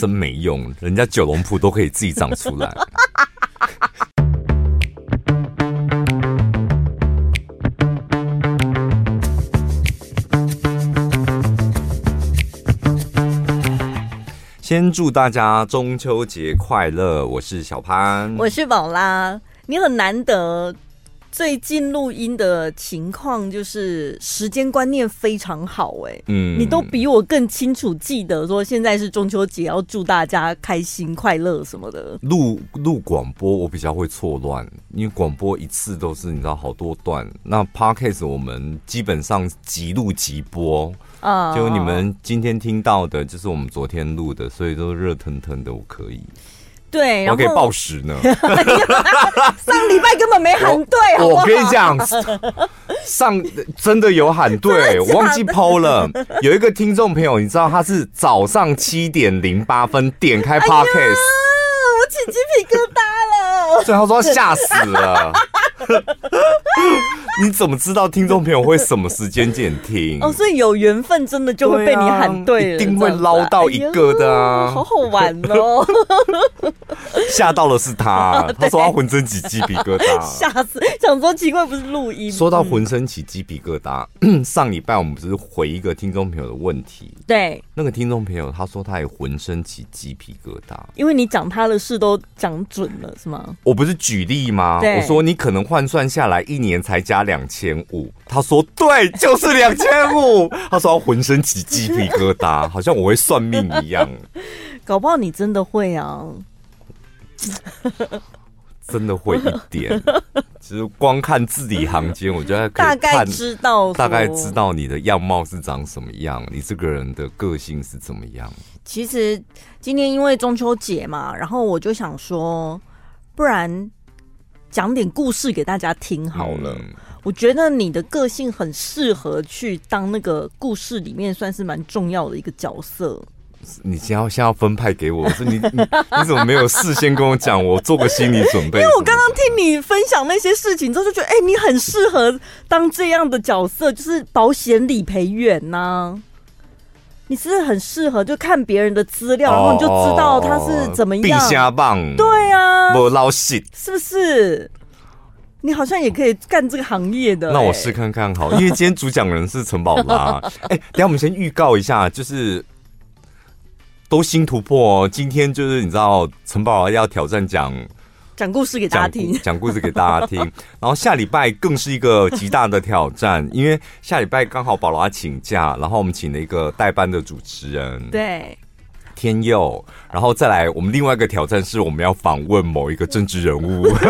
真没用，人家九龙埔都可以自己长出来。先祝大家中秋节快乐！我是小潘，我是宝拉，你很难得。最近录音的情况就是时间观念非常好，哎，嗯，你都比我更清楚记得说现在是中秋节，要祝大家开心快乐什么的。录录广播我比较会错乱，因为广播一次都是你知道好多段，那 Podcast 我们基本上即录即播啊，就你们今天听到的就是我们昨天录的，所以都热腾腾的，我可以。对，我可以报时呢。上礼拜根本没喊对，我，我跟你讲，上真的有喊对，我忘记 PO 了。有一个听众朋友，你知道他是早上七点零八分点开 Podcast，哎，我起鸡皮疙瘩了。所以他说吓死了。你怎么知道听众朋友会什么时间点听？哦，所以有缘分真的就会被你喊对了，对啊，一定会捞到一个的啊！哎、好好玩哦！吓到的是他，他说他浑身起鸡皮疙瘩，吓死！想说奇怪，不是录音。说到浑身起鸡皮疙瘩，上礼拜我们不是回一个听众朋友的问题？对，那个听众朋友他说他也浑身起鸡皮疙瘩，因为你讲他的事都讲准了，是吗？我不是举例吗？我说你可能换算下来一年才加两千五，他说对，就是两千五。他说他浑身起鸡皮疙瘩，好像我会算命一样。搞不好你真的会啊，真的会一点。其实光看字里行间，我觉得大概知道，大概知道你的样貌是长什么样，你这个人的个性是怎么样。其实今天因为中秋节嘛，然后我就想说，不然。讲点故事给大家听好了。嗯，我觉得你的个性很适合去当那个故事里面算是蛮重要的一个角色。你先要先要分派给我，是你 你你怎么没有事先跟我讲？我做个心理准备。因为我刚刚听你分享那些事情之后，就觉得哎，你很适合当这样的角色，就是保险理赔员呐。你是很适合，就看别人的资料，然后你就知道他是怎么样。必瞎棒。对啊，不老实，是不是？你好像也可以干这个行业的。那我试看看好，因为今天主讲人是陈宝拉。哎、欸，等下我们先预告一下，就是都新突破哦。今天就是你知道，陈宝拉要挑战讲。讲故事给大家听，讲故事给大家听。然后下礼拜更是一个极大的挑战，因为下礼拜刚好宝拉请假，然后我们请了一个代班的主持人，对，天佑。然后再来，我们另外一个挑战是我们要访问某一个政治人物。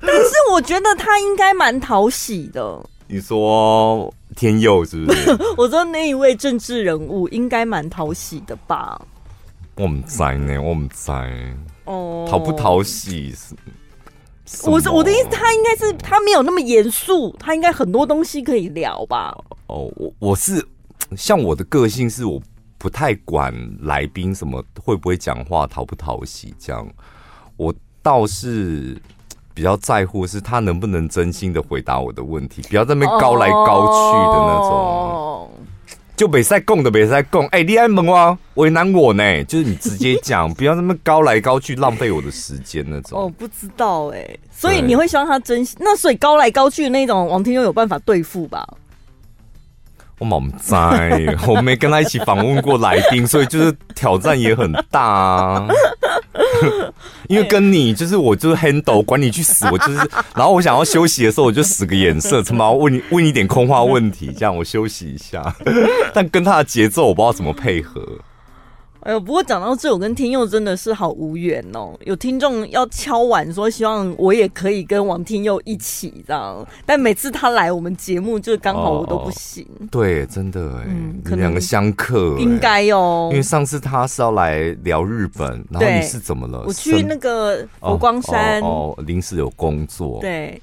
但是我觉得他应该蛮讨喜的。你说天佑是不是？我说那一位政治人物应该蛮讨喜的吧？我们在呢，我们在哦，讨不讨喜是？我是我的意思，他应该是他没有那么严肃，他应该很多东西可以聊吧？哦，我我是像我的个性是，我不太管来宾什么会不会讲话，讨不讨喜这样。我倒是比较在乎是他能不能真心的回答我的问题，不要在那边高来高去的那种。哦就没在供的，没在供。哎、欸，你爱问我，为难我呢？就是你直接讲，不要那么高来高去，浪费我的时间那种。哦，不知道哎、欸，所以你会希望他珍惜？那所以高来高去的那种，王天佑有办法对付吧？我冇在，我没跟他一起访问过来宾，所以就是挑战也很大啊。因为跟你就是我就是 handle 管你去死，我就是，然后我想要休息的时候，我就使个眼色，他妈问你问你点空话问题，这样我休息一下。但跟他的节奏我不知道怎么配合。哎呦，不过讲到这，我跟天佑真的是好无缘哦。有听众要敲碗说，希望我也可以跟王天佑一起这样，但每次他来我们节目，就刚好我都不行。哦、对，真的哎，可能两个相克，应该哦。因为上次他是要来聊日本，然后你是怎么了？我去那个佛光山哦，临、哦哦、时有工作。对，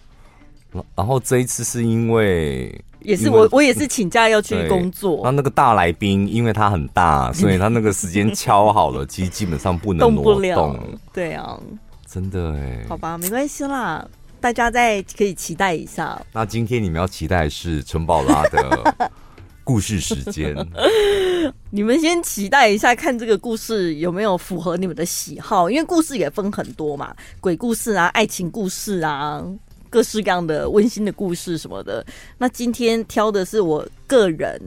然后这一次是因为。也是我，我也是请假要去工作。那那个大来宾，因为他很大，所以他那个时间敲好了，其实基本上不能挪动。动不了。对啊，真的哎。好吧，没关系啦，大家再可以期待一下。那今天你们要期待的是陈宝拉的 故事时间，你们先期待一下，看这个故事有没有符合你们的喜好。因为故事也分很多嘛，鬼故事啊，爱情故事啊，各式各样的温馨的故事什么的。那今天挑的是我个人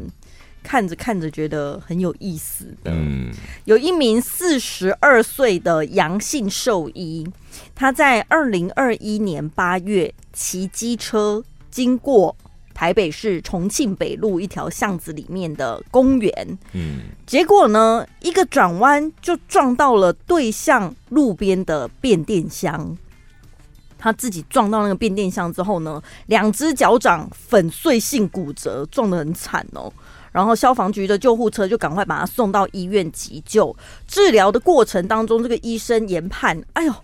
看着看着觉得很有意思的。嗯，有一名四十二岁的阳性兽医，他在二零二一年八月骑机车经过。台北市重庆北路一条巷子里面的公园，嗯，结果呢，一个转弯就撞到了对向路边的变电箱。他自己撞到那个变电箱之后呢，两只脚掌粉碎性骨折，撞得很惨哦。然后消防局的救护车就赶快把他送到医院急救。治疗的过程当中，这个医生研判，哎呦。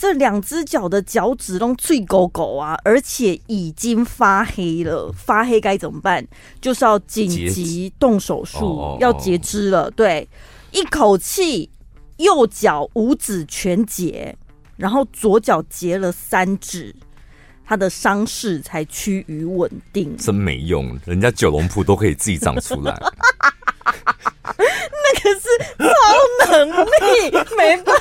这两只脚的脚趾都脆狗狗啊，而且已经发黑了。发黑该怎么办？就是要紧急动手术，要截肢了。对，一口气右脚五指全截，然后左脚截了三指，他的伤势才趋于稳定。真没用，人家九龙谱都可以自己长出来。那个是超能力，没办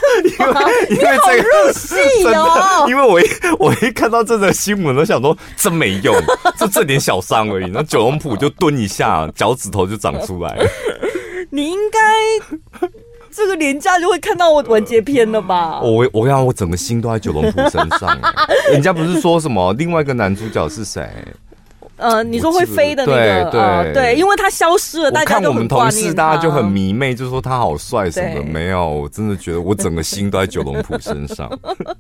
法，因为，因为、这个、你好入戏哦。因为我一我一看到这个新闻，都想说真没用，就这点小伤而已。那九龙谱就蹲一下，脚趾头就长出来。你应该这个廉价就会看到我完结篇了吧？我我跟你讲，我整个心都在九龙谱身上。人家不是说什么另外一个男主角是谁？呃，你说会飞的那个，对对、呃、对，因为他消失了，大家。看我们同事，大家就很迷妹，就说他好帅什么的。没有，我真的觉得我整个心都在九龙谱身上。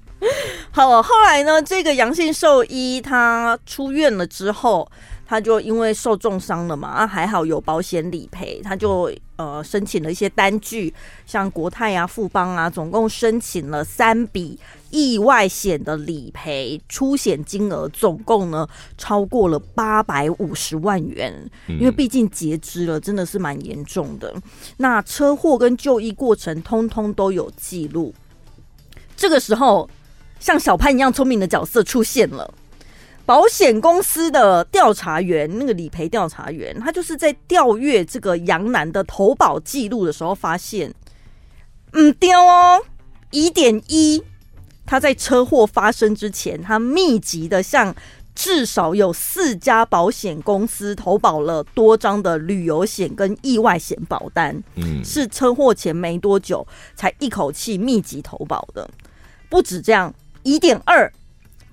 好，后来呢，这个阳性兽医他出院了之后。他就因为受重伤了嘛，啊还好有保险理赔，他就呃申请了一些单据，像国泰啊、富邦啊，总共申请了三笔意外险的理赔，出险金额总共呢超过了八百五十万元，因为毕竟截肢了，真的是蛮严重的。那车祸跟就医过程通通都有记录。这个时候，像小潘一样聪明的角色出现了。保险公司的调查员，那个理赔调查员，他就是在调阅这个杨楠的投保记录的时候，发现，嗯，丢哦，疑点一，他在车祸发生之前，他密集的向至少有四家保险公司投保了多张的旅游险跟意外险保单，嗯，是车祸前没多久才一口气密集投保的。不止这样，疑点二。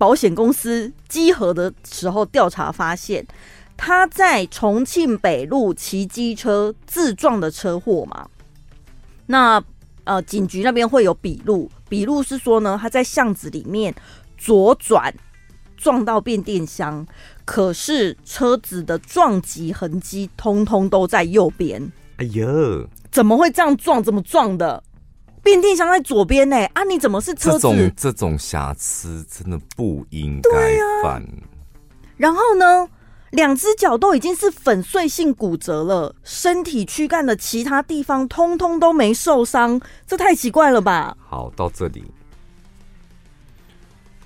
保险公司稽核的时候调查发现，他在重庆北路骑机车自撞的车祸嘛。那呃，警局那边会有笔录，笔录是说呢，他在巷子里面左转撞到变电箱，可是车子的撞击痕迹通通都在右边。哎呦，怎么会这样撞？怎么撞的？变电箱在左边呢，啊，你怎么是车子？这种这种瑕疵真的不应该犯。啊。然后呢，两只脚都已经是粉碎性骨折了，身体躯干的其他地方通通都没受伤，这太奇怪了吧？好，到这里，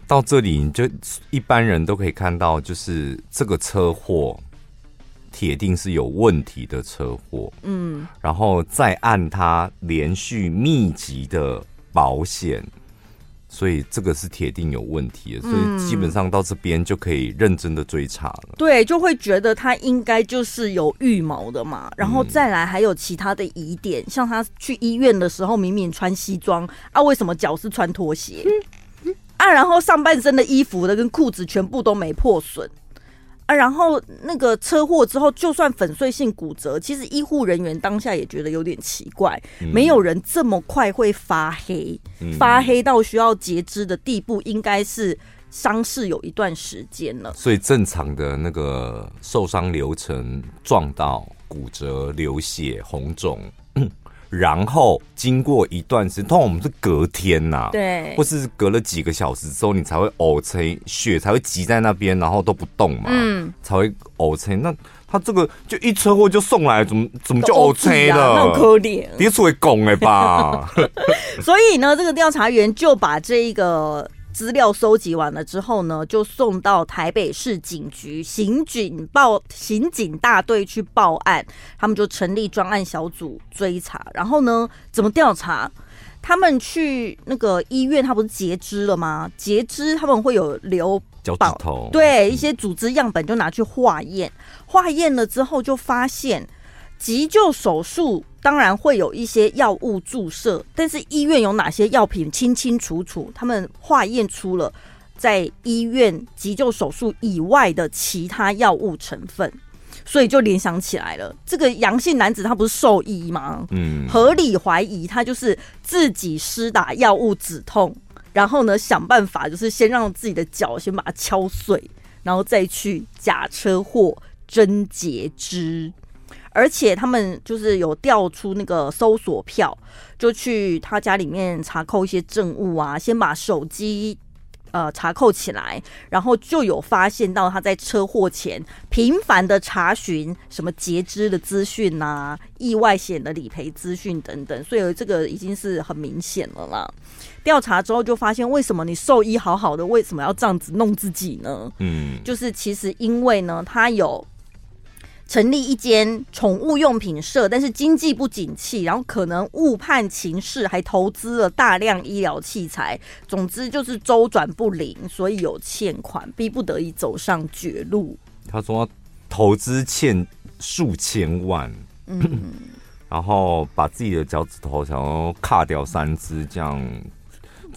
到这里你就一般人都可以看到，就是这个车祸。铁定是有问题的车祸，嗯，然后再按他连续密集的保险，所以这个是铁定有问题的，所以基本上到这边就可以认真的追查了。对，就会觉得他应该就是有预谋的嘛，然后再来还有其他的疑点，像他去医院的时候明明穿西装啊，为什么脚是穿拖鞋啊？然后上半身的衣服的跟裤子全部都没破损。啊，然后那个车祸之后，就算粉碎性骨折，其实医护人员当下也觉得有点奇怪，嗯、没有人这么快会发黑，嗯、发黑到需要截肢的地步，应该是伤势有一段时间了。所以正常的那个受伤流程，撞到骨折、流血、红肿。然后经过一段时间，通常我们是隔天呐、啊，对，或是隔了几个小时之后，你才会呕成血才会积在那边，然后都不动嘛，嗯，才会呕成。那他这个就一车祸就送来，怎么怎么就 呕成了？那么可怜，别出会拱哎吧。所以呢，这个调查员就把这一个资料收集完了之后呢，就送到台北市警局刑警报刑警大队去报案，他们就成立专案小组追查。然后呢，怎么调查？他们去那个医院，他不是截肢了吗？截肢他们会有留脚趾头，对，一些组织样本就拿去化验，化验了之后就发现急救手术当然会有一些药物注射，但是医院有哪些药品清清楚楚，他们化验出了在医院急救手术以外的其他药物成分。所以就联想起来了，这个阳性男子他不是兽医吗？嗯，合理怀疑他就是自己施打药物止痛，然后呢想办法就是先让自己的脚先把它敲碎，然后再去假车祸真截肢。而且他们就是有调出那个搜索票，就去他家里面查扣一些证物啊，先把手机。呃，查扣起来，然后就有发现到他在车祸前频繁的查询什么截肢的资讯呐、意外险的理赔资讯等等，所以这个已经是很明显了啦。调查之后就发现，为什么你兽医好好的，为什么要这样子弄自己呢？嗯，就是其实因为呢，他有。成立一间宠物用品社，但是经济不景气，然后可能误判情势，还投资了大量医疗器材，总之就是周转不灵，所以有欠款，逼不得已走上绝路。他说投资欠数千万，嗯，然后把自己的脚趾头想要卡掉三只，这样。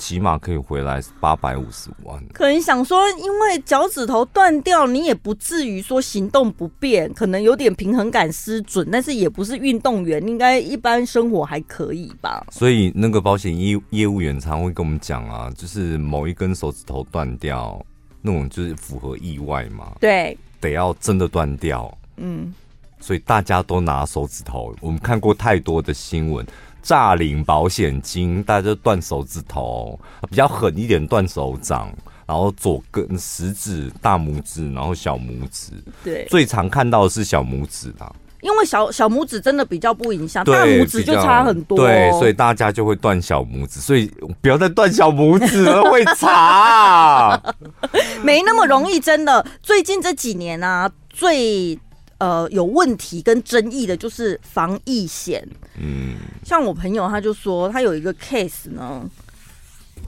起码可以回来八百五十万。可能想说，因为脚趾头断掉，你也不至于说行动不便，可能有点平衡感失准，但是也不是运动员，应该一般生活还可以吧。所以那个保险业业务员常会跟我们讲啊，就是某一根手指头断掉，那种就是符合意外嘛。对，得要真的断掉。嗯，所以大家都拿手指头，我们看过太多的新闻。诈领保险金，大家就断手指头，比较狠一点断手掌，然后左根食指、大拇指，然后小拇指。对，最常看到的是小拇指啦，因为小小拇指真的比较不影响，大拇指就差很多。对，所以大家就会断小拇指，所以不要再断小拇指了，会查。没那么容易，真的。最近这几年啊，最。呃，有问题跟争议的就是防疫险。嗯，像我朋友他就说，他有一个 case 呢，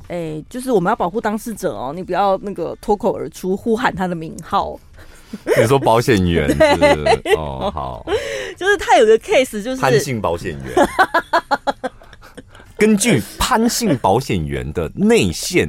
哎、欸，就是我们要保护当事者哦，你不要那个脱口而出呼喊他的名号。你说保险员？哦，好，就是他有个 case，就是潘姓保险员。根据潘姓保险员的内线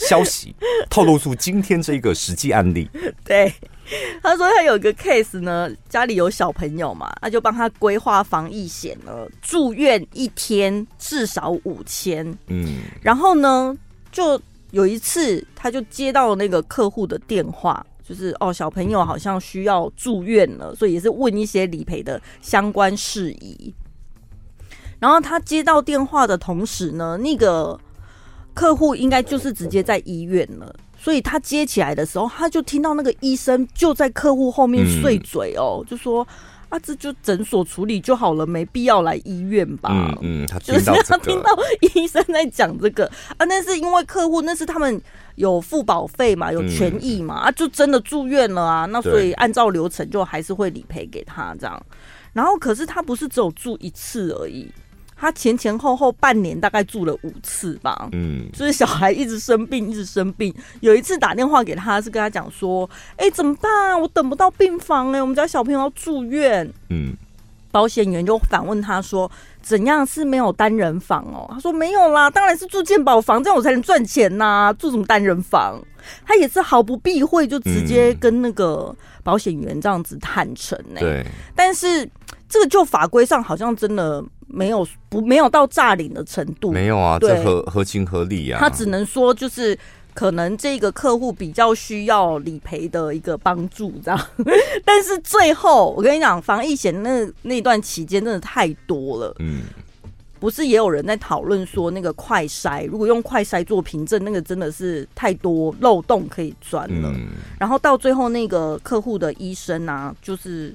消息，透露出今天这个实际案例。对。他说他有一个 case 呢，家里有小朋友嘛，他就帮他规划防疫险了，住院一天至少五千。嗯，然后呢，就有一次他就接到那个客户的电话，就是哦，小朋友好像需要住院了，所以也是问一些理赔的相关事宜。然后他接到电话的同时呢，那个客户应该就是直接在医院了。所以他接起来的时候，他就听到那个医生就在客户后面碎嘴哦，嗯、就说啊，这就诊所处理就好了，没必要来医院吧。嗯嗯，他就是他听到医生在讲这个啊，那是因为客户那是他们有付保费嘛，有权益嘛，嗯、啊，就真的住院了啊，那所以按照流程就还是会理赔给他这样。然后可是他不是只有住一次而已。他前前后后半年大概住了五次吧，嗯，就是小孩一直生病，一直生病。有一次打电话给他，是跟他讲说：“哎、欸，怎么办？我等不到病房哎、欸，我们家小朋友要住院。”嗯，保险员就反问他说：“怎样是没有单人房哦？”他说：“没有啦，当然是住健保房，这样我才能赚钱呐、啊。住什么单人房？”他也是毫不避讳，就直接跟那个保险员这样子坦诚呢、欸。对，但是这个就法规上好像真的。没有不没有到诈领的程度，没有啊，这合合情合理啊。他只能说就是可能这个客户比较需要理赔的一个帮助，这样。但是最后我跟你讲，防疫险那那段期间真的太多了，嗯，不是也有人在讨论说那个快筛，如果用快筛做凭证，那个真的是太多漏洞可以钻了。嗯，然后到最后那个客户的医生啊，就是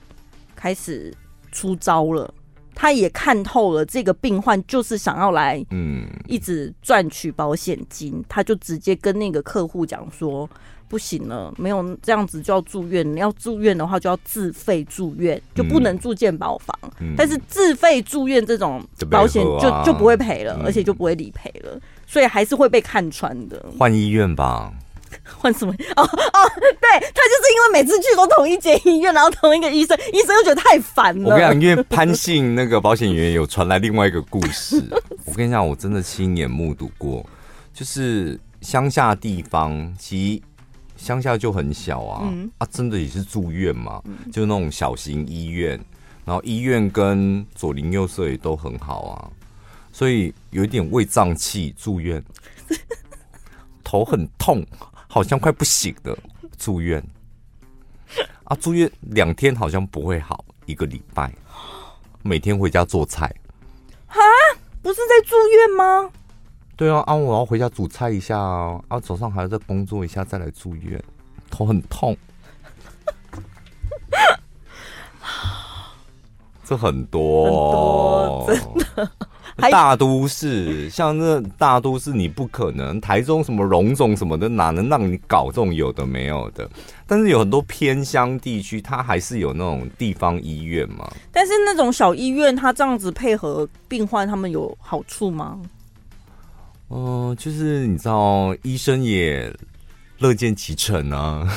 开始出招了。他也看透了这个病患就是想要来，嗯，一直赚取保险金，他就直接跟那个客户讲说。不行了，没有这样子就要住院。你要住院的话，就要自费住院，就不能住健保房。嗯、但是自费住院这种保险就就，就不会赔了，嗯、而且就不会理赔了，所以还是会被看穿的。换医院吧？换什么？哦哦，对，他就是因为每次去都同一间医院，然后同一个医生，医生又觉得太烦了。我跟你讲，因为潘姓那个保险员有传来另外一个故事。我跟你讲，我真的亲眼目睹过，就是乡下地方其实。乡下就很小啊，嗯、啊，真的也是住院嘛，嗯、就那种小型医院，然后医院跟左邻右舍也都很好啊，所以有一点胃胀气住院，头很痛，好像快不行了，住院，啊，住院两天好像不会好，一个礼拜，每天回家做菜，啊，不是在住院吗？对啊，啊，我要回家煮菜一下啊，啊，早上还要再工作一下，再来住院，头很痛。这很多，很多，真的。大都市像那大都市，你不可能台中什么荣总什么的，哪能让你搞这种有的没有的？但是有很多偏乡地区，它还是有那种地方医院嘛。但是那种小医院，它这样子配合病患，他们有好处吗？嗯、呃，就是你知道，医生也乐见其成啊。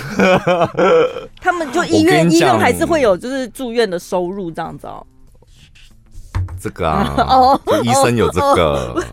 他们就 医院医院还是会有，就是住院的收入这样子哦。这个啊，哦，医生有这个，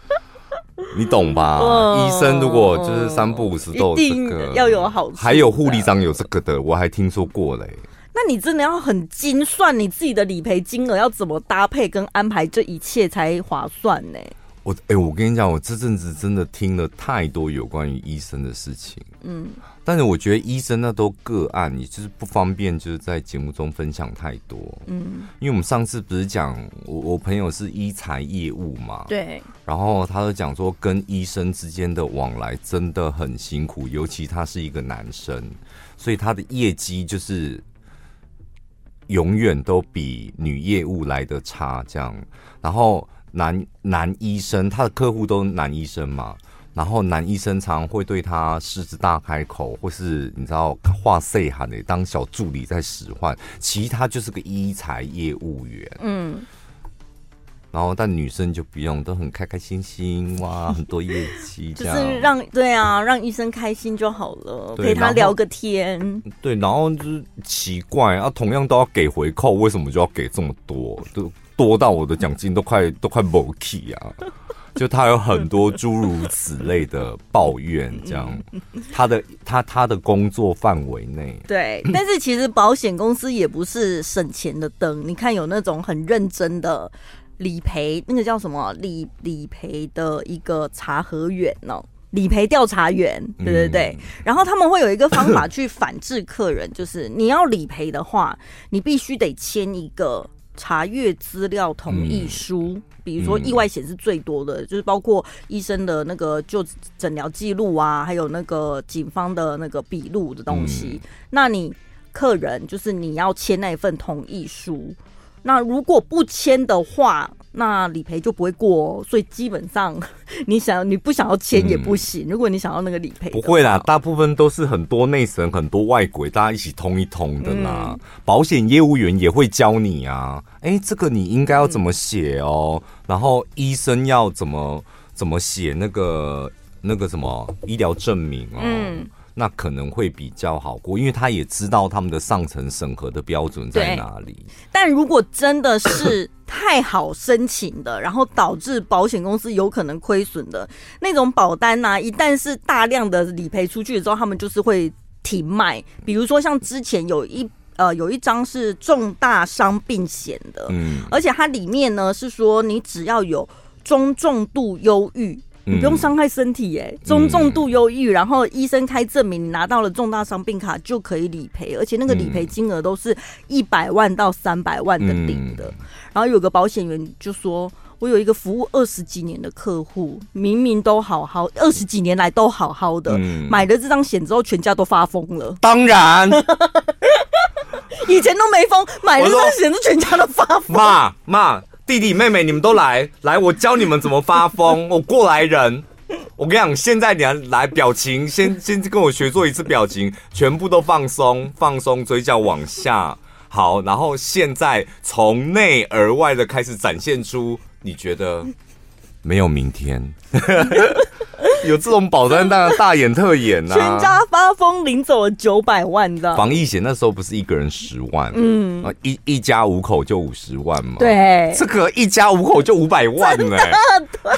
你懂吧？医生如果就是三不五时都有这个，要有好处。还有护理长有这个的，我还听说过嘞。那你真的要很精算你自己的理赔金额，要怎么搭配跟安排这一切才划算呢？我哎、欸，我跟你讲，我这阵子真的听了太多有关于医生的事情，嗯，但是我觉得医生那都个案，你就是不方便，就是在节目中分享太多，嗯，因为我们上次不是讲我我朋友是医材业务嘛，对，然后他就讲说跟医生之间的往来真的很辛苦，尤其他是一个男生，所以他的业绩就是永远都比女业务来的差，这样，然后。男男医生，他的客户都男医生嘛，然后男医生常会对他狮子大开口，或是你知道话细喊的当小助理在使唤，其实他就是个医材业务员。嗯，然后但女生就不用，都很开开心心哇，很多业绩，就是让对啊，让医生开心就好了，陪他聊个天。对，然后就是奇怪啊，同样都要给回扣，为什么就要给这么多？都。多到我的奖金都快都快没气啊！就他有很多诸如此类的抱怨，这样 他的他他的工作范围内，对，但是其实保险公司也不是省钱的灯。你看有那种很认真的理赔，那个叫什么理理赔的一个查核员呢？理赔调查员，对对对。然后他们会有一个方法去反制客人，就是你要理赔的话，你必须得签一个。查阅资料同意书，嗯、比如说意外险是最多的，嗯、就是包括医生的那个就诊疗记录啊，还有那个警方的那个笔录的东西。嗯、那你客人就是你要签那一份同意书，那如果不签的话。那理赔就不会过哦，所以基本上 你想你不想要签也不行。嗯、如果你想要那个理赔，不会啦，大部分都是很多内神、很多外鬼，大家一起通一通的啦。嗯、保险业务员也会教你啊，哎、欸，这个你应该要怎么写哦，嗯、然后医生要怎么怎么写那个那个什么医疗证明哦。嗯那可能会比较好过，因为他也知道他们的上层审核的标准在哪里。但如果真的是太好申请的，然后导致保险公司有可能亏损的那种保单呢、啊，一旦是大量的理赔出去之后，他们就是会停卖。比如说像之前有一呃有一张是重大伤病险的，嗯，而且它里面呢是说你只要有中重度忧郁。你不用伤害身体耶、欸，中重度忧郁，然后医生开证明你拿到了重大伤病卡就可以理赔，而且那个理赔金额都是一百万到三百万的顶的。然后有个保险员就说：“我有一个服务二十几年的客户，明明都好好，二十几年来都好好的，买了这张险之后全家都发疯了。”当然，以前都没疯，买了这张险，是全家都发疯。妈妈，弟弟妹妹，你们都来来，我教你们怎么发疯。我过来人，我跟你讲，现在你要来表情，先先跟我学做一次表情，全部都放松，放松，嘴角往下。好，然后现在从内而外的开始展现出，你觉得没有明天。有这种保单当然大演特演呐、啊！全家发疯领走了九百万的防疫险，那时候不是一个人十万，嗯，啊一一家五口就五十万嘛。对，这个一家五口就五百万呢、欸。对，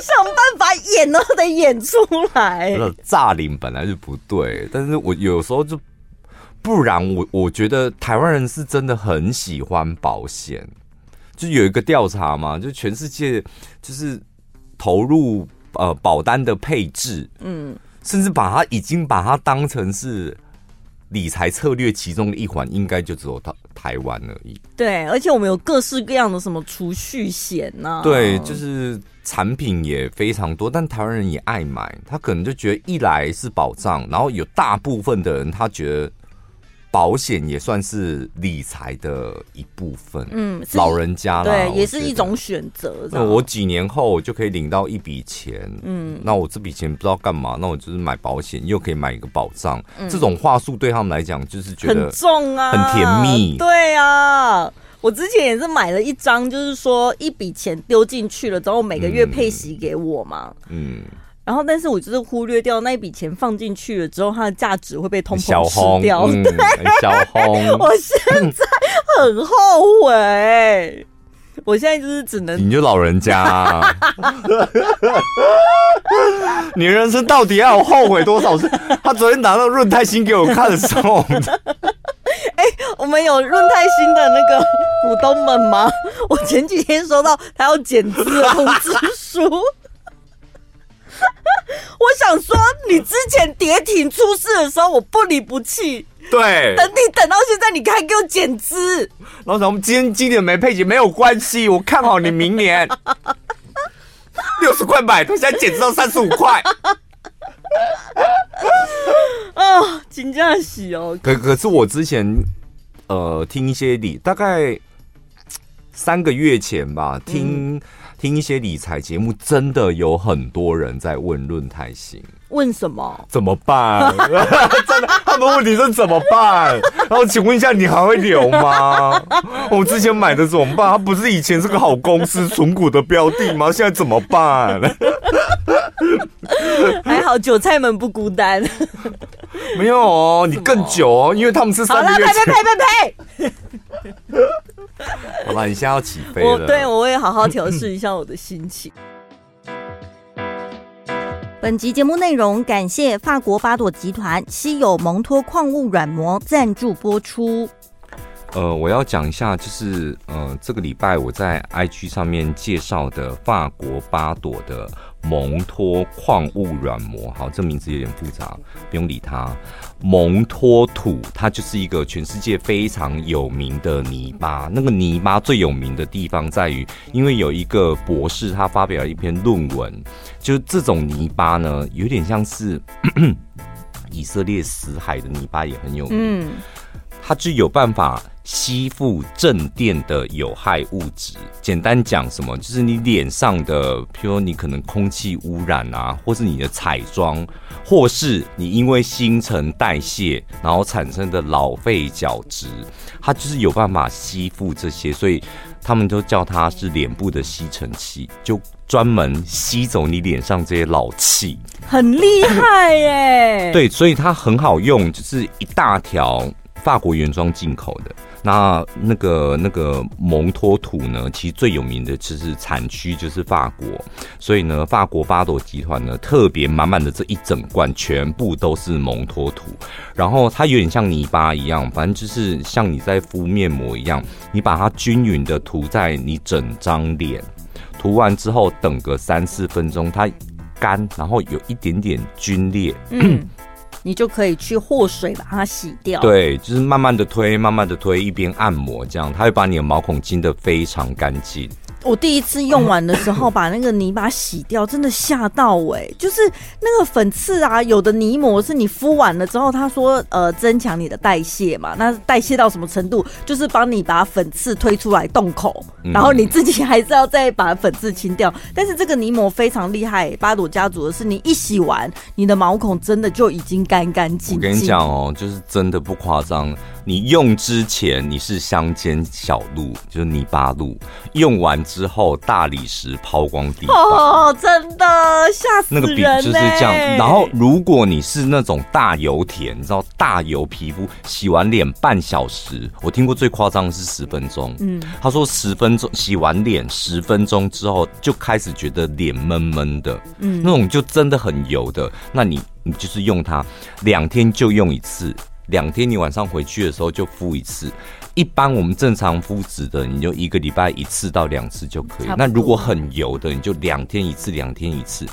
想办法演都得演出来。诈领本来就不对，但是我有时候就不然我我觉得台湾人是真的很喜欢保险，就有一个调查嘛，就全世界就是。投入呃保单的配置，嗯，甚至把它已经把它当成是理财策略其中的一环，应该就只有台台湾而已。对，而且我们有各式各样的什么储蓄险呐，对，就是产品也非常多，但台湾人也爱买，他可能就觉得一来是保障，然后有大部分的人他觉得。保险也算是理财的一部分，嗯，老人家啦，对，也是一种选择。那我几年后我就可以领到一笔钱，嗯，那我这笔钱不知道干嘛，那我就是买保险，又可以买一个保障。嗯，这种话术对他们来讲就是觉得很重啊，很甜蜜。对啊，我之前也是买了一张，就是说一笔钱丢进去了之后，每个月配息给我嘛，嗯。嗯然后，但是我就是忽略掉那一笔钱放进去了之后，它的价值会被通膨吃掉。嗯、对，小红，我现在很后悔。我现在就是只能，你就老人家、啊，你人生到底要有后悔多少次？他昨天拿到润泰新给我看的时候，哎，我们有润泰新的那个股东们吗？我前几天收到他要减资的通知书。我想说，你之前跌停出事的时候，我不离不弃。对，等你等到现在，你还给我减资。老总，我们今天今年没配息没有关系，我看好你明年 六十块买，他现在减资到三十五块。啊，金价洗哦。可可是我之前呃听一些理，大概三个月前吧，听。嗯听一些理财节目，真的有很多人在问论泰行，问什么？怎么办？真的，他们问题是怎么办？然后请问一下，你还会留吗？我之前买的怎么办？他不是以前是个好公司，存股的标的吗？现在怎么办？还好韭菜们不孤单。没有哦，你更久哦，因为他们是三个月前。好了，呸呸呸呸呸！好吧，你现在要起飞了。我对我也好好调试一下我的心情。本集节目内容感谢法国巴朵集团稀有蒙脱矿物软膜赞助播出。呃，我要讲一下，就是呃，这个礼拜我在 IG 上面介绍的法国巴朵的蒙脱矿物软膜，好，这名字有点复杂，不用理它。蒙脱土，它就是一个全世界非常有名的泥巴。那个泥巴最有名的地方在于，因为有一个博士他发表了一篇论文，就这种泥巴呢，有点像是 以色列死海的泥巴，也很有名。嗯，它就有办法。吸附正电的有害物质，简单讲什么，就是你脸上的，譬如说你可能空气污染啊，或是你的彩妆，或是你因为新陈代谢然后产生的老废角质，它就是有办法吸附这些，所以他们都叫它是脸部的吸尘器，就专门吸走你脸上这些老气，很厉害耶。对，所以它很好用，就是一大条法国原装进口的。那那个那个蒙托土呢，其实最有名的就是产区就是法国，所以呢，法国巴朵集团呢特别满满的这一整罐全部都是蒙托土，然后它有点像泥巴一样，反正就是像你在敷面膜一样，你把它均匀的涂在你整张脸，涂完之后等个三四分钟，它干，然后有一点点皲裂。你就可以去和水把它洗掉。对，就是慢慢的推，慢慢的推，一边按摩这样，它会把你的毛孔清得非常干净。我第一次用完的时候，把那个泥巴洗掉，真的吓到哎、欸！就是那个粉刺啊，有的泥膜是你敷完了之后，他说呃增强你的代谢嘛，那代谢到什么程度？就是帮你把粉刺推出来洞口，然后你自己还是要再把粉刺清掉。但是这个泥膜非常厉害、欸，八朵家族的是你一洗完，你的毛孔真的就已经干干净净。我跟你讲哦，就是真的不夸张，你用之前你是乡间小路，就是泥巴路，用完之后大理石抛光地板哦，真的吓死人！那个笔就是这样。然后如果你是那种大油田，你知道大油皮肤，洗完脸半小时，我听过最夸张的是十分钟。嗯，他说十分钟洗完脸十分钟之后就开始觉得脸闷闷的，嗯，那种就真的很油的。那你你就是用它两天就用一次，两天你晚上回去的时候就敷一次。一般我们正常肤质的，你就一个礼拜一次到两次就可以。那如果很油的，你就两天一次，两天一次。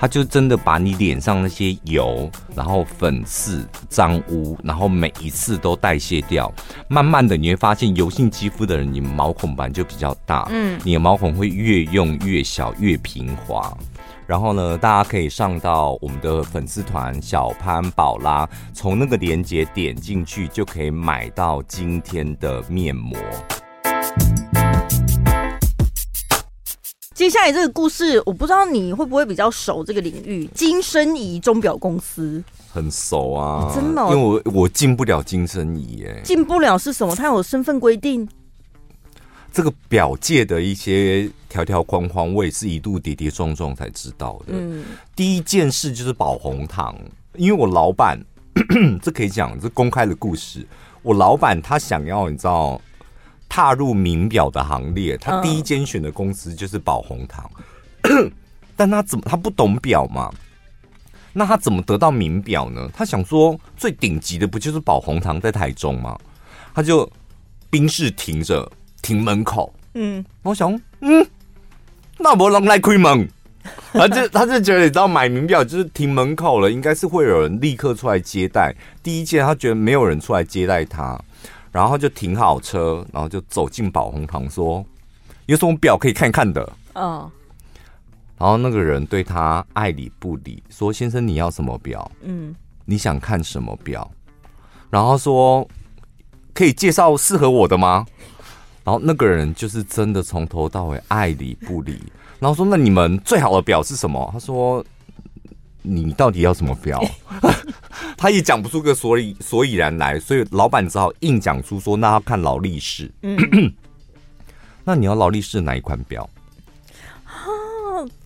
它就真的把你脸上那些油，然后粉刺、脏污，然后每一次都代谢掉。慢慢的你会发现，油性肌肤的人，你毛孔本来就比较大，嗯，你的毛孔会越用越小，越平滑。然后呢，大家可以上到我们的粉丝团小潘宝拉，从那个链接点进去，就可以买到今天的面膜。接下来这个故事，我不知道你会不会比较熟这个领域。金生仪钟表公司很熟啊，真的，哦，因为我我进不了金生仪，哎，进不了是什么？它有身份规定。这个表界的一些条条框框，我也是一度跌跌撞撞才知道的。嗯，第一件事就是宝红糖，因为我老板，这可以讲，这公开的故事。我老板他想要你知道踏入名表的行列，他第一间选的公司就是宝红糖。嗯、但他怎么他不懂表嘛？那他怎么得到名表呢？他想说最顶级的不就是宝红堂在台中吗？他就冰室停着。停门口，嗯，我想，嗯，那没人来开门，他就他就觉得，你知道，买名表就是停门口了，应该是会有人立刻出来接待。第一件，他觉得没有人出来接待他，然后就停好车，然后就走进宝红堂，说：“有什么表可以看看的？”哦，然后那个人对他爱理不理，说：“先生，你要什么表？嗯，你想看什么表？”然后说：“可以介绍适合我的吗？”然后那个人就是真的从头到尾爱理不理，然后说：“那你们最好的表是什么？”他说：“你到底要什么表？” 他也讲不出个所以所以然来，所以老板只好硬讲出说：“那要看劳力士。”嗯，那你要劳力士哪一款表？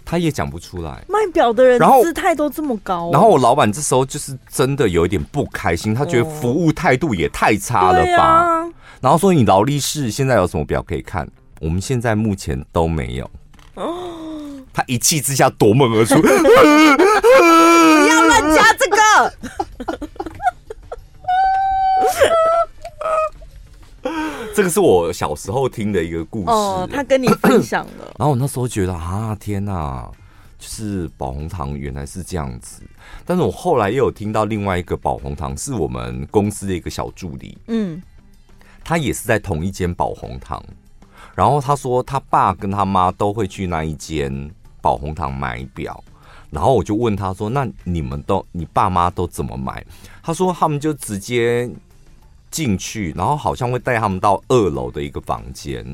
他也讲不出来。卖表的人姿态都这么高，然后我老板这时候就是真的有一点不开心，他觉得服务态度也太差了吧。然后说，你劳力士现在有什么表可以看？我们现在目前都没有。哦，他一气之下夺门而出，不要乱加这个。这个是我小时候听的一个故事。哦，他跟你分享了。然后我那时候觉得啊，天哪，就是宝红堂原来是这样子。但是我后来又有听到另外一个宝红堂，是我们公司的一个小助理。嗯。他也是在同一间宝红堂，然后他说他爸跟他妈都会去那一间宝红堂买表，然后我就问他说：“那你们都你爸妈都怎么买？”他说他们就直接进去，然后好像会带他们到二楼的一个房间，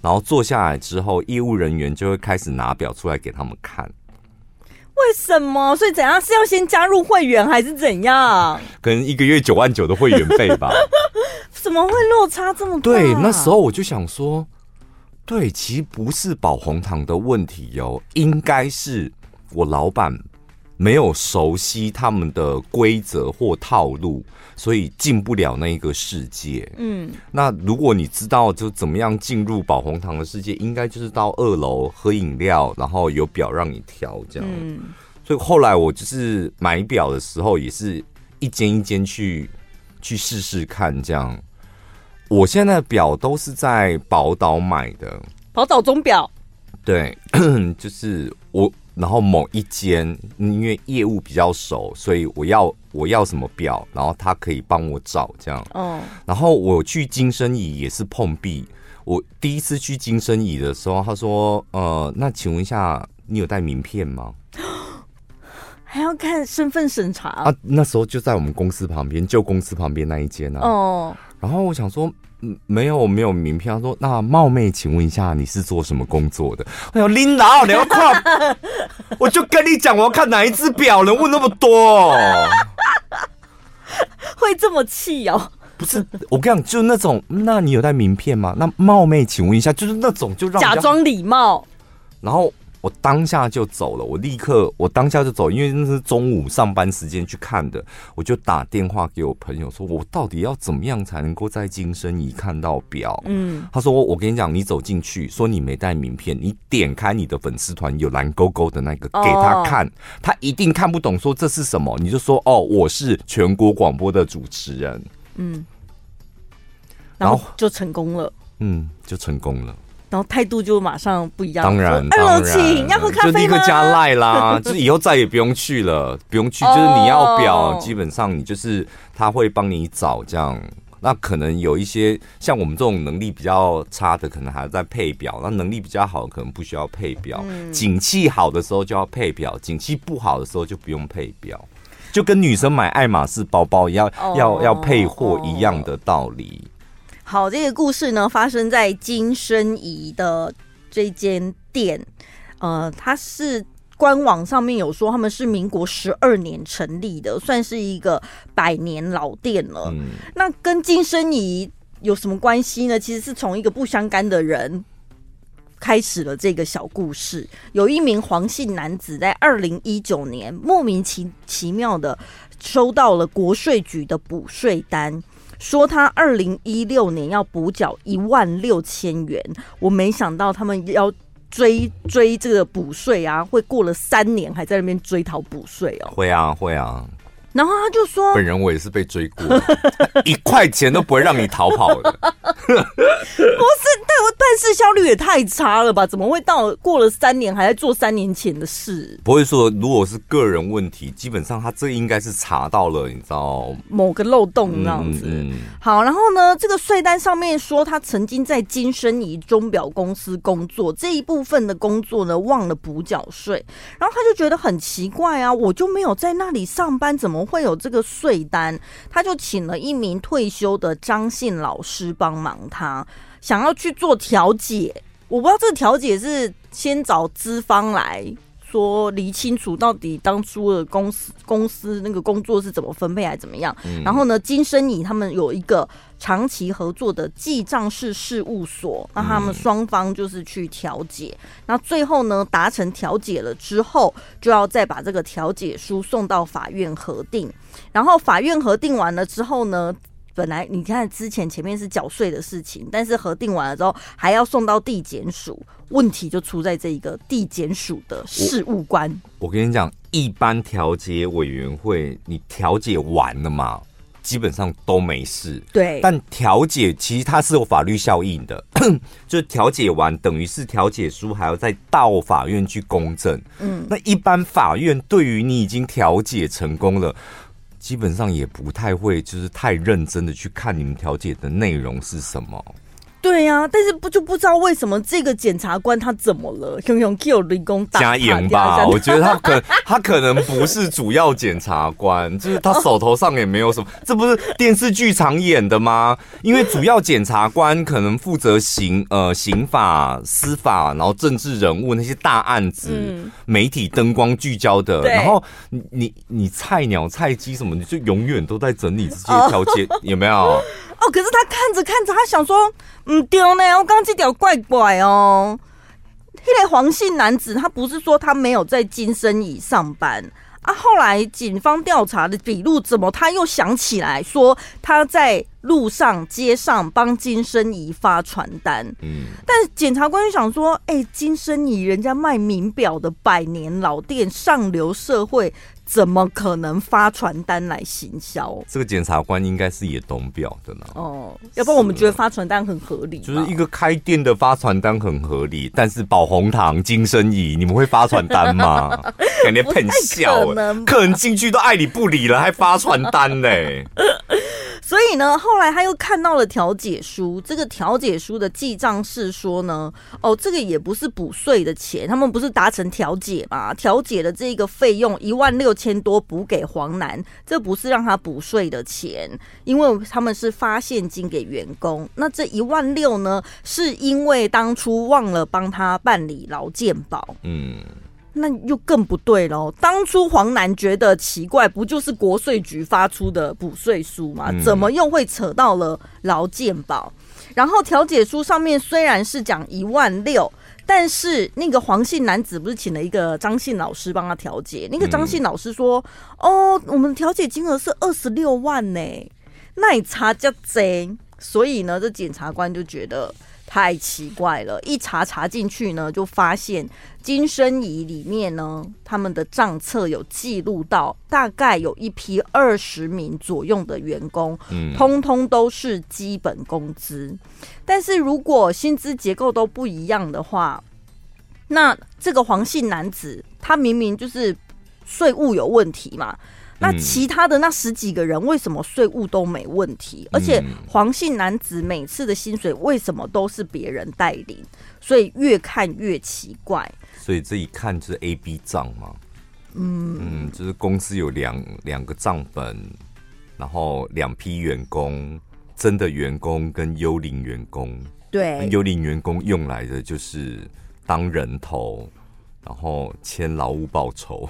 然后坐下来之后，业务人员就会开始拿表出来给他们看。为什么？所以怎样是要先加入会员还是怎样？可能一个月九万九的会员费吧。怎么会落差这么大？对，那时候我就想说，对，其实不是宝红糖的问题哟，应该是我老板没有熟悉他们的规则或套路，所以进不了那一个世界。嗯，那如果你知道就怎么样进入宝红糖的世界，应该就是到二楼喝饮料，然后有表让你挑这样。嗯，所以后来我就是买表的时候，也是一间一间去去试试看这样。我现在的表都是在宝岛买的，宝岛钟表。对，就是我，然后某一间，因为业务比较熟，所以我要我要什么表，然后他可以帮我找这样。哦。然后我去金生仪也是碰壁，我第一次去金生怡的时候，他说：“呃，那请问一下，你有带名片吗？” 还要看身份审查啊？那时候就在我们公司旁边，就公司旁边那一间呢、啊。哦。然后我想说，嗯，没有没有名片。他说：“那冒昧请问一下，你是做什么工作的？”我说：“领导，你要看，我就跟你讲，我要看哪一只表，能问那么多？会这么气哦？不是，我跟你讲，就那种，那你有带名片吗？那冒昧请问一下，就是那种，就让假装礼貌，然后。我当下就走了，我立刻，我当下就走，因为那是中午上班时间去看的，我就打电话给我朋友说，我到底要怎么样才能够在金生仪看到表？嗯，他说我跟你讲，你走进去，说你没带名片，你点开你的粉丝团有蓝勾勾的那个给他看，哦、他一定看不懂，说这是什么？你就说哦，我是全国广播的主持人，嗯，然后就成功了，嗯，就成功了。然后态度就马上不一样。当然，二楼请要喝咖啡吗？就立刻加赖啦，就是以后再也不用去了，不用去。就是你要表，基本上你就是他会帮你找这样。那可能有一些像我们这种能力比较差的，可能还在配表。那能力比较好的，可能不需要配表。景气好的时候就要配表，景气不好的时候就不用配表。就跟女生买爱马仕包包一样，要要配货一样的道理。好，这个故事呢，发生在金生怡的这间店，呃，它是官网上面有说他们是民国十二年成立的，算是一个百年老店了。嗯，那跟金生怡有什么关系呢？其实是从一个不相干的人开始了这个小故事。有一名黄姓男子在二零一九年莫名其其妙的收到了国税局的补税单。说他二零一六年要补缴一万六千元，我没想到他们要追追这个补税啊，会过了三年还在那边追讨补税哦。会啊，会啊。然后他就说：“本人我也是被追过，一块钱都不会让你逃跑的。”不是，但我办事效率也太差了吧？怎么会到过了三年还在做三年前的事？不会说，如果是个人问题，基本上他这应该是查到了，你知道某个漏洞那样子。嗯嗯、好，然后呢，这个税单上面说他曾经在金生仪钟表公司工作，这一部分的工作呢忘了补缴税，然后他就觉得很奇怪啊，我就没有在那里上班，怎么会有这个税单？他就请了一名退休的张姓老师帮忙。他想要去做调解，我不知道这个调解是先找资方来说理清楚到底当初的公司公司那个工作是怎么分配还是怎么样。嗯、然后呢，金生仪他们有一个长期合作的记账式事务所，那他们双方就是去调解。嗯、那最后呢，达成调解了之后，就要再把这个调解书送到法院核定。然后法院核定完了之后呢，本来你看之前前面是缴税的事情，但是核定完了之后还要送到地检署，问题就出在这一个地检署的事务官。我，我跟你讲，一般调解委员会你调解完了嘛，基本上都没事。对，但调解其实它是有法律效应的，就调解完等于是调解书还要再到法院去公证。嗯，那一般法院对于你已经调解成功了。基本上也不太会，就是太认真的去看你们调解的内容是什么。对呀、啊，但是不就不知道为什么这个检察官他怎么了？用用 Q 立功加盐吧？我觉得他可他可能不是主要检察官，就是他手头上也没有什么。这不是电视剧常演的吗？因为主要检察官可能负责刑呃刑法、司法，然后政治人物那些大案子，嗯、媒体灯光聚焦的。然后你你你菜鸟菜鸡什么，你就永远都在整理这些调解，哦、有没有？哦，可是他看着看着，他想说，嗯，丢呢，我刚刚这条怪怪哦。那个黄姓男子，他不是说他没有在金生仪上班啊？后来警方调查的笔录，怎么他又想起来说他在路上街上帮金生仪发传单？嗯，但检察官就想说，哎、欸，金生仪人家卖名表的百年老店，上流社会。怎么可能发传单来行销？这个检察官应该是也懂表的呢。哦，要不然我们觉得发传单很合理。就是一个开店的发传单很合理，但是宝红堂、金生仪，你们会发传单吗？感觉很笑，客人进去都爱理不理了，还发传单呢？所 所以呢，后来他又看到了调解书，这个调解书的记账是说呢，哦，这个也不是补税的钱，他们不是达成调解嘛？调解的这个费用一万六千多补给黄楠，这不是让他补税的钱，因为他们是发现金给员工。那这一万六呢，是因为当初忘了帮他办理劳健保。嗯。那又更不对喽！当初黄楠觉得奇怪，不就是国税局发出的补税书吗？怎么又会扯到了劳健保？然后调解书上面虽然是讲一万六，但是那个黄姓男子不是请了一个张姓老师帮他调解？那个张姓老师说：“哦，我们调解金额是二十六万呢，那你查叫贼。”所以呢，这检察官就觉得。太奇怪了！一查查进去呢，就发现金生仪里面呢，他们的账册有记录到，大概有一批二十名左右的员工，嗯，通通都是基本工资。但是如果薪资结构都不一样的话，那这个黄姓男子他明明就是税务有问题嘛。那其他的那十几个人为什么税务都没问题？而且黄姓男子每次的薪水为什么都是别人带领？所以越看越奇怪。所以这一看就是 A、B 账嘛。嗯嗯，就是公司有两两个账本，然后两批员工，真的员工跟幽灵员工。对，幽灵员工用来的就是当人头，然后签劳务报酬。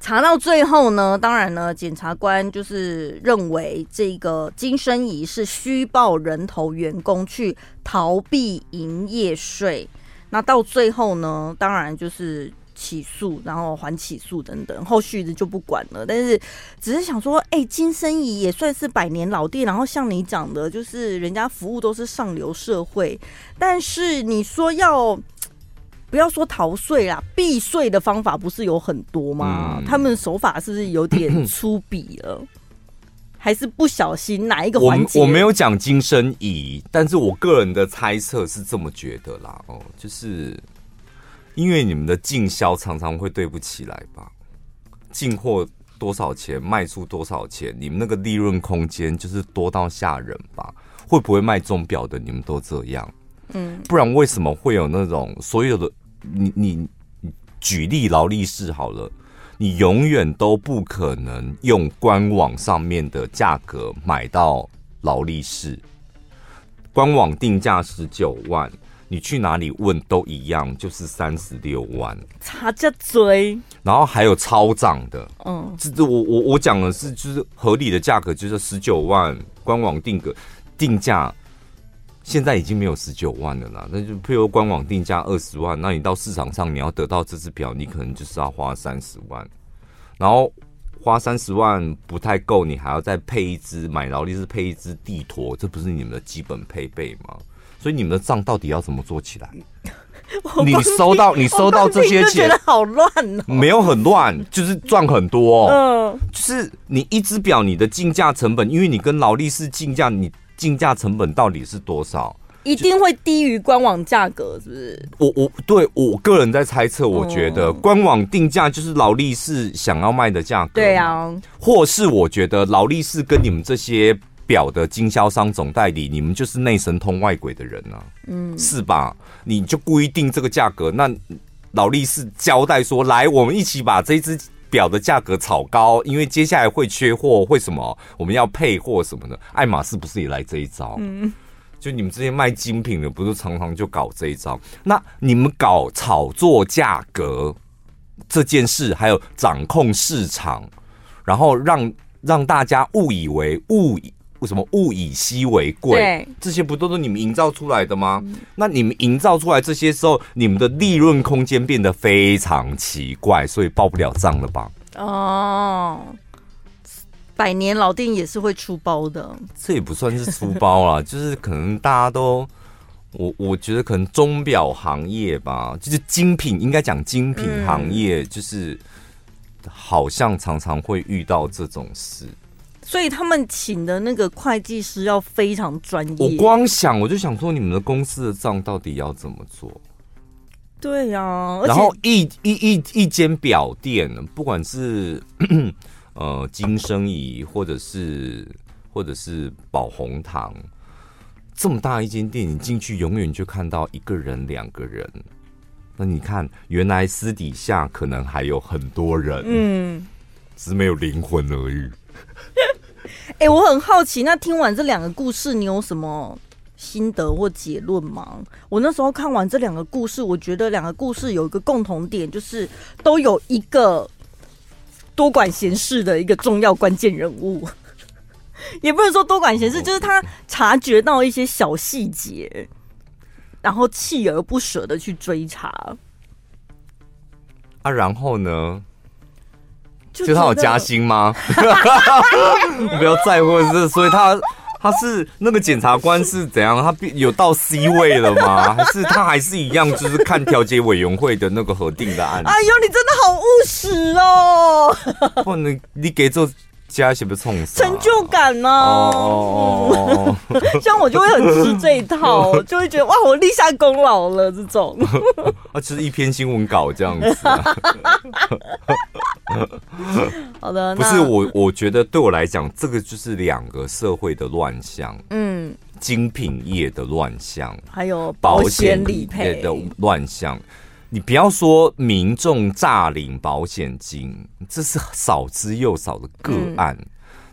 查到最后呢，当然呢，检察官就是认为这个金生仪是虚报人头员工去逃避营业税。那到最后呢，当然就是起诉，然后还起诉等等，后续的就不管了。但是只是想说，哎、金生仪也算是百年老店，然后像你讲的，就是人家服务都是上流社会，但是你说要。不要说逃税啦，避税的方法不是有很多吗？嗯、他们手法是不是有点 粗鄙了？还是不小心哪一个环节？我我没有讲金生仪，但是我个人的猜测是这么觉得啦。哦，就是因为你们的进销常常会对不起来吧？进货多少钱，卖出多少钱，你们那个利润空间就是多到吓人吧？会不会卖钟表的你们都这样？嗯，不然为什么会有那种所有的？你你举例劳力士好了，你永远都不可能用官网上面的价格买到劳力士。官网定价十九万，你去哪里问都一样，就是三十六万。差这嘴，然后还有超涨的，嗯，这我我我讲的是就是合理的价格，就是十九万，官网定格定价。现在已经没有十九万了啦，那就譬如官网定价二十万，那你到市场上你要得到这只表，你可能就是要花三十万，然后花三十万不太够，你还要再配一只买劳力士配一只地陀，这不是你们的基本配备吗？所以你们的账到底要怎么做起来？你收到你收到这些钱，好乱哦，没有很乱，就是赚很多，嗯，就是你一只表你的进价成本，因为你跟劳力士竞价你。竞价成本到底是多少？一定会低于官网价格，是不是？我我对我个人在猜测，我觉得官网定价就是劳力士想要卖的价格，对啊。或是我觉得劳力士跟你们这些表的经销商总代理，你们就是内神通外鬼的人啊，嗯，是吧？你就故意定这个价格，那劳力士交代说，来，我们一起把这只。表的价格炒高，因为接下来会缺货，会什么我们要配货什么的？爱马仕不是也来这一招？嗯，就你们这些卖精品的，不是常常就搞这一招？那你们搞炒作价格这件事，还有掌控市场，然后让让大家误以为误以。为什么物以稀为贵？对，这些不都是你们营造出来的吗？嗯、那你们营造出来这些时候，你们的利润空间变得非常奇怪，所以报不了账了吧？哦，百年老店也是会出包的，这也不算是出包啦，就是可能大家都，我我觉得可能钟表行业吧，就是精品，应该讲精品行业，就是好像常常会遇到这种事。所以他们请的那个会计师要非常专业。我光想我就想说，你们的公司的账到底要怎么做？对呀、啊，然后一一一一间表店，不管是 呃金生仪，或者是。或者是宝红堂，这么大一间店，你进去永远就看到一个人、两个人。那你看，原来私底下可能还有很多人，嗯，只是没有灵魂而已。哎、我很好奇，那听完这两个故事，你有什么心得或结论吗？我那时候看完这两个故事，我觉得两个故事有一个共同点，就是都有一个多管闲事的一个重要关键人物，也不能说多管闲事，就是他察觉到一些小细节，然后锲而不舍的去追查。啊，然后呢？就他有加薪吗？不要在乎这，所以他他是那个检察官是怎样？他有到 C 位了吗？还是他还是一样，就是看调解委员会的那个核定的案子？哎呦，你真的好务实哦！不，你你给做。加些不是冲成就感呢、啊？哦，像我就会很吃这一套，就会觉得哇，我立下功劳了这种。啊，就是一篇新闻稿这样子、啊。好的，不是我，我觉得对我来讲，这个就是两个社会的乱象。嗯，精品业的乱象，还有保险理赔的乱象。你不要说民众诈领保险金，这是少之又少的个案。嗯、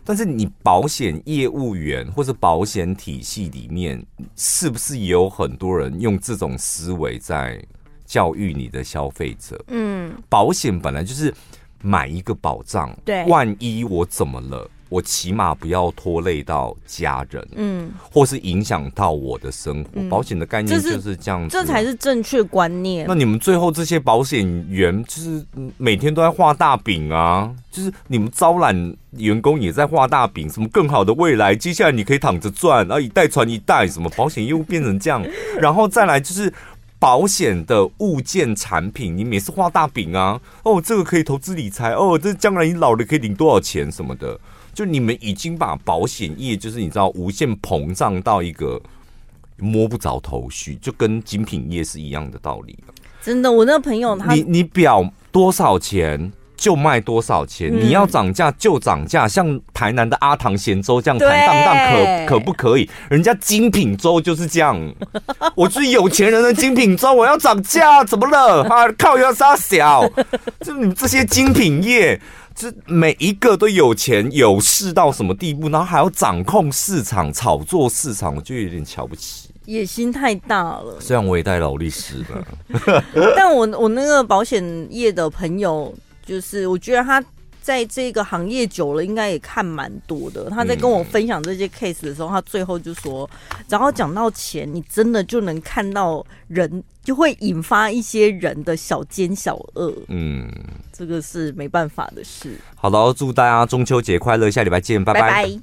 但是你保险业务员或者保险体系里面，是不是也有很多人用这种思维在教育你的消费者？嗯，保险本来就是买一个保障，对，万一我怎么了？我起码不要拖累到家人，嗯，或是影响到我的生活。嗯、保险的概念就是这样子，这才是正确观念。那你们最后这些保险员，就是每天都在画大饼啊，就是你们招揽员工也在画大饼，什么更好的未来，接下来你可以躺着赚，然后一代传一代，什么保险业务变成这样，然后再来就是保险的物件产品，你每次画大饼啊，哦，这个可以投资理财，哦，这将来你老了可以领多少钱什么的。就你们已经把保险业，就是你知道无限膨胀到一个摸不着头绪，就跟精品业是一样的道理。真的，我那个朋友他，你你表多少钱就卖多少钱，嗯、你要涨价就涨价，像台南的阿唐咸粥这样坦荡荡，可可不可以？人家精品粥就是这样，我是有钱人的精品粥，我要涨价，怎么了？啊，靠要杀小，就你们这些精品业。这每一个都有钱有势到什么地步，然后还要掌控市场、炒作市场，我就有点瞧不起。野心太大了。虽然我也带劳力士的，但我我那个保险业的朋友，就是我觉得他。在这个行业久了，应该也看蛮多的。他在跟我分享这些 case 的时候，他最后就说：“然后讲到钱，你真的就能看到人，就会引发一些人的小奸小恶。”嗯，这个是没办法的事。好了，祝大家中秋节快乐，下礼拜见，拜拜。拜拜。